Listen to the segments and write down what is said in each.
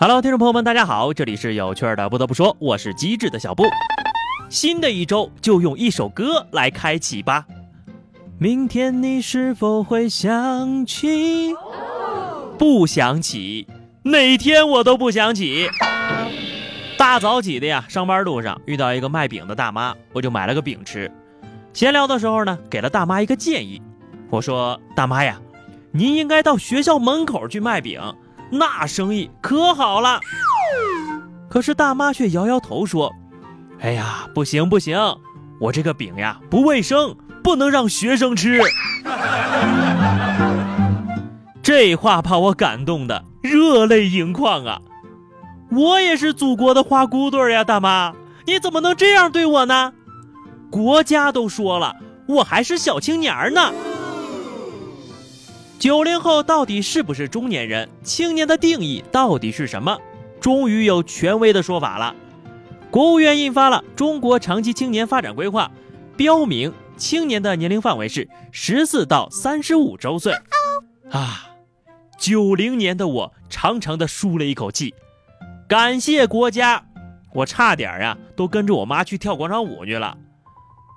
Hello，听众朋友们，大家好，这里是有趣的。不得不说，我是机智的小布。新的一周就用一首歌来开启吧。明天你是否会想起？不想起，哪天我都不想起。大早起的呀，上班路上遇到一个卖饼的大妈，我就买了个饼吃。闲聊的时候呢，给了大妈一个建议，我说：“大妈呀，您应该到学校门口去卖饼。”那生意可好了，可是大妈却摇摇头说：“哎呀，不行不行，我这个饼呀不卫生，不能让学生吃。”这话把我感动的热泪盈眶啊！我也是祖国的花骨朵呀，大妈，你怎么能这样对我呢？国家都说了，我还是小青年呢。九零后到底是不是中年人？青年的定义到底是什么？终于有权威的说法了。国务院印发了《中国长期青年发展规划》，标明青年的年龄范围是十四到三十五周岁。啊，九零年的我长长的舒了一口气，感谢国家，我差点呀都跟着我妈去跳广场舞去了。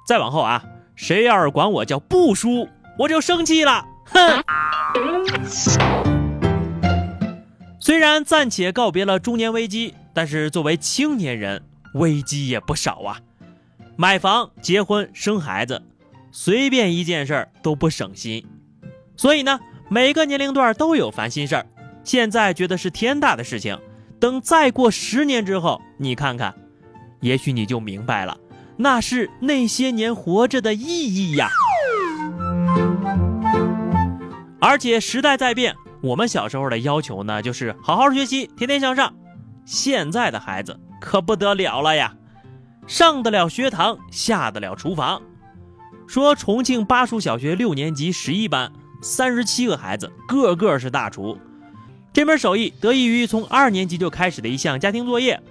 再往后啊，谁要是管我叫不输，我就生气了。虽然暂且告别了中年危机，但是作为青年人，危机也不少啊。买房、结婚、生孩子，随便一件事儿都不省心。所以呢，每个年龄段都有烦心事儿。现在觉得是天大的事情，等再过十年之后，你看看，也许你就明白了，那是那些年活着的意义呀。而且时代在变，我们小时候的要求呢，就是好好学习，天天向上。现在的孩子可不得了了呀，上得了学堂，下得了厨房。说重庆巴蜀小学六年级十一班三十七个孩子，个个是大厨。这门手艺得益于从二年级就开始的一项家庭作业，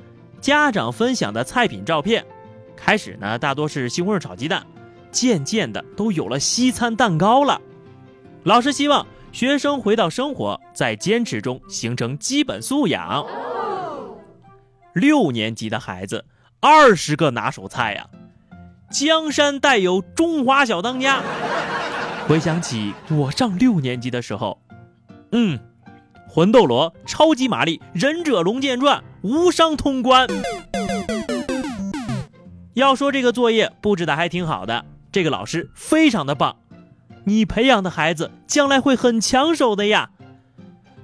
家长分享的菜品照片。开始呢，大多是西红柿炒鸡蛋，渐渐的都有了西餐蛋糕了。老师希望学生回到生活，在坚持中形成基本素养。六年级的孩子，二十个拿手菜呀，江山代有中华小当家。回想起我上六年级的时候，嗯，魂斗罗、超级玛丽、忍者龙剑传无伤通关。要说这个作业布置的还挺好的，这个老师非常的棒。你培养的孩子将来会很抢手的呀，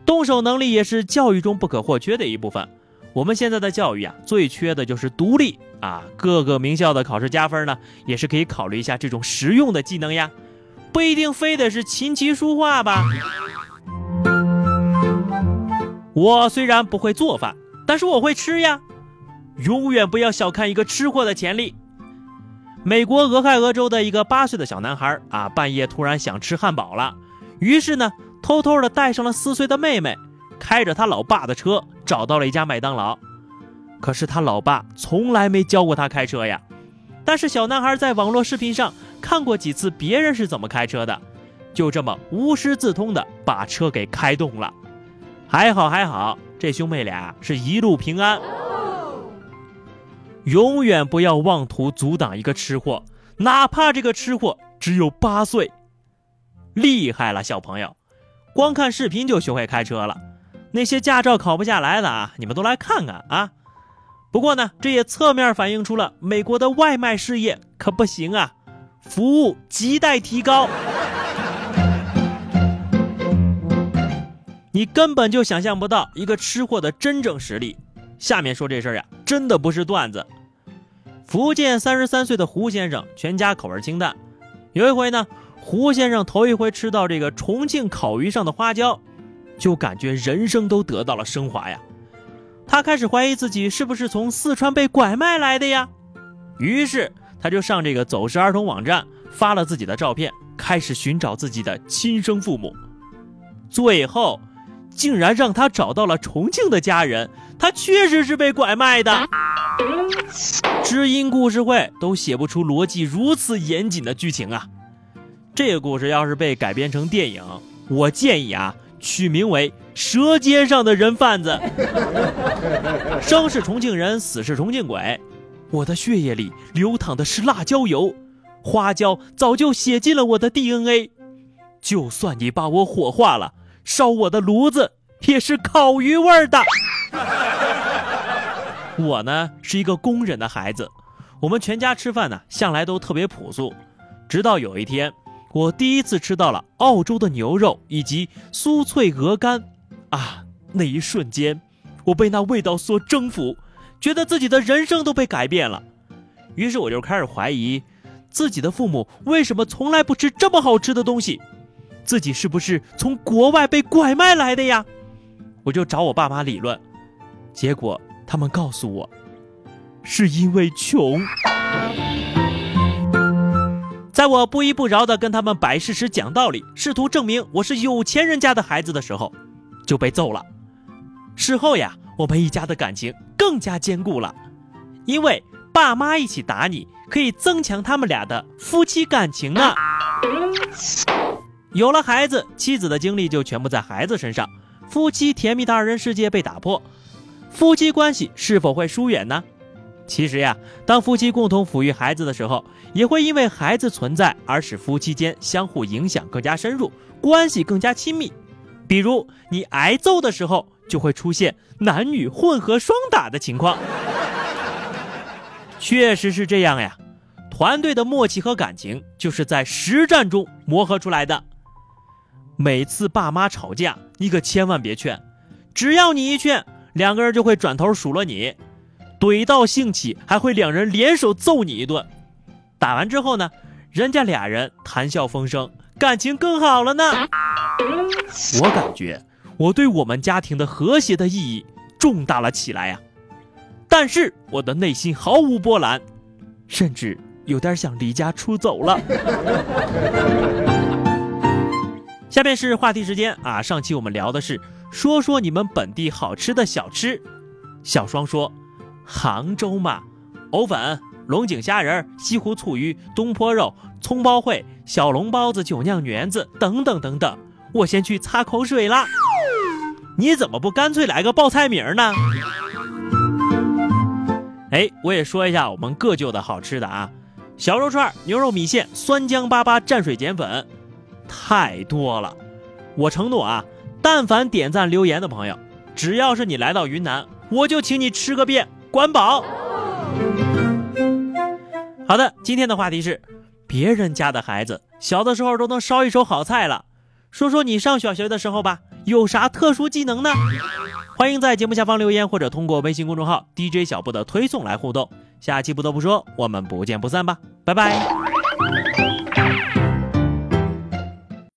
动手能力也是教育中不可或缺的一部分。我们现在的教育啊，最缺的就是独立啊。各个名校的考试加分呢，也是可以考虑一下这种实用的技能呀，不一定非得是琴棋书画吧。我虽然不会做饭，但是我会吃呀。永远不要小看一个吃货的潜力。美国俄亥俄州的一个八岁的小男孩啊，半夜突然想吃汉堡了，于是呢，偷偷的带上了四岁的妹妹，开着他老爸的车找到了一家麦当劳。可是他老爸从来没教过他开车呀。但是小男孩在网络视频上看过几次别人是怎么开车的，就这么无师自通的把车给开动了。还好还好，这兄妹俩是一路平安。永远不要妄图阻挡一个吃货，哪怕这个吃货只有八岁。厉害了，小朋友，光看视频就学会开车了。那些驾照考不下来的啊，你们都来看看啊。不过呢，这也侧面反映出了美国的外卖事业可不行啊，服务亟待提高。你根本就想象不到一个吃货的真正实力。下面说这事儿呀，真的不是段子。福建三十三岁的胡先生，全家口味清淡。有一回呢，胡先生头一回吃到这个重庆烤鱼上的花椒，就感觉人生都得到了升华呀。他开始怀疑自己是不是从四川被拐卖来的呀。于是他就上这个走失儿童网站发了自己的照片，开始寻找自己的亲生父母。最后，竟然让他找到了重庆的家人，他确实是被拐卖的。知音故事会都写不出逻辑如此严谨的剧情啊！这个故事要是被改编成电影，我建议啊，取名为《舌尖上的人贩子。生是重庆人，死是重庆鬼。我的血液里流淌的是辣椒油，花椒早就写进了我的 DNA。就算你把我火化了，烧我的炉子也是烤鱼味儿的。我呢是一个工人的孩子，我们全家吃饭呢向来都特别朴素。直到有一天，我第一次吃到了澳洲的牛肉以及酥脆鹅肝，啊，那一瞬间，我被那味道所征服，觉得自己的人生都被改变了。于是我就开始怀疑，自己的父母为什么从来不吃这么好吃的东西，自己是不是从国外被拐卖来的呀？我就找我爸妈理论，结果他们告诉我，是因为穷。在我不依不饶地跟他们摆事实、讲道理，试图证明我是有钱人家的孩子的时候，就被揍了。事后呀，我们一家的感情更加坚固了，因为爸妈一起打你，可以增强他们俩的夫妻感情呢。有了孩子，妻子的精力就全部在孩子身上，夫妻甜蜜的二人世界被打破，夫妻关系是否会疏远呢？其实呀，当夫妻共同抚育孩子的时候，也会因为孩子存在而使夫妻间相互影响更加深入，关系更加亲密。比如你挨揍的时候，就会出现男女混合双打的情况。确实是这样呀，团队的默契和感情就是在实战中磨合出来的。每次爸妈吵架，你可千万别劝，只要你一劝，两个人就会转头数落你。怼到兴起，还会两人联手揍你一顿。打完之后呢，人家俩人谈笑风生，感情更好了呢。我感觉我对我们家庭的和谐的意义重大了起来呀。但是我的内心毫无波澜，甚至有点想离家出走了。下面是话题时间啊，上期我们聊的是说说你们本地好吃的小吃。小双说。杭州嘛，藕粉、龙井虾仁、西湖醋鱼、东坡肉、葱包烩、小笼包子、酒酿圆子等等等等。我先去擦口水啦。你怎么不干脆来个报菜名呢？哎，我也说一下我们各就的好吃的啊，小肉串、牛肉米线、酸浆粑粑蘸水碱粉，太多了。我承诺啊，但凡点赞留言的朋友，只要是你来到云南，我就请你吃个遍。管饱。好的，今天的话题是，别人家的孩子小的时候都能烧一手好菜了，说说你上小学的时候吧，有啥特殊技能呢？欢迎在节目下方留言，或者通过微信公众号 DJ 小布的推送来互动。下期不得不说，我们不见不散吧，拜拜。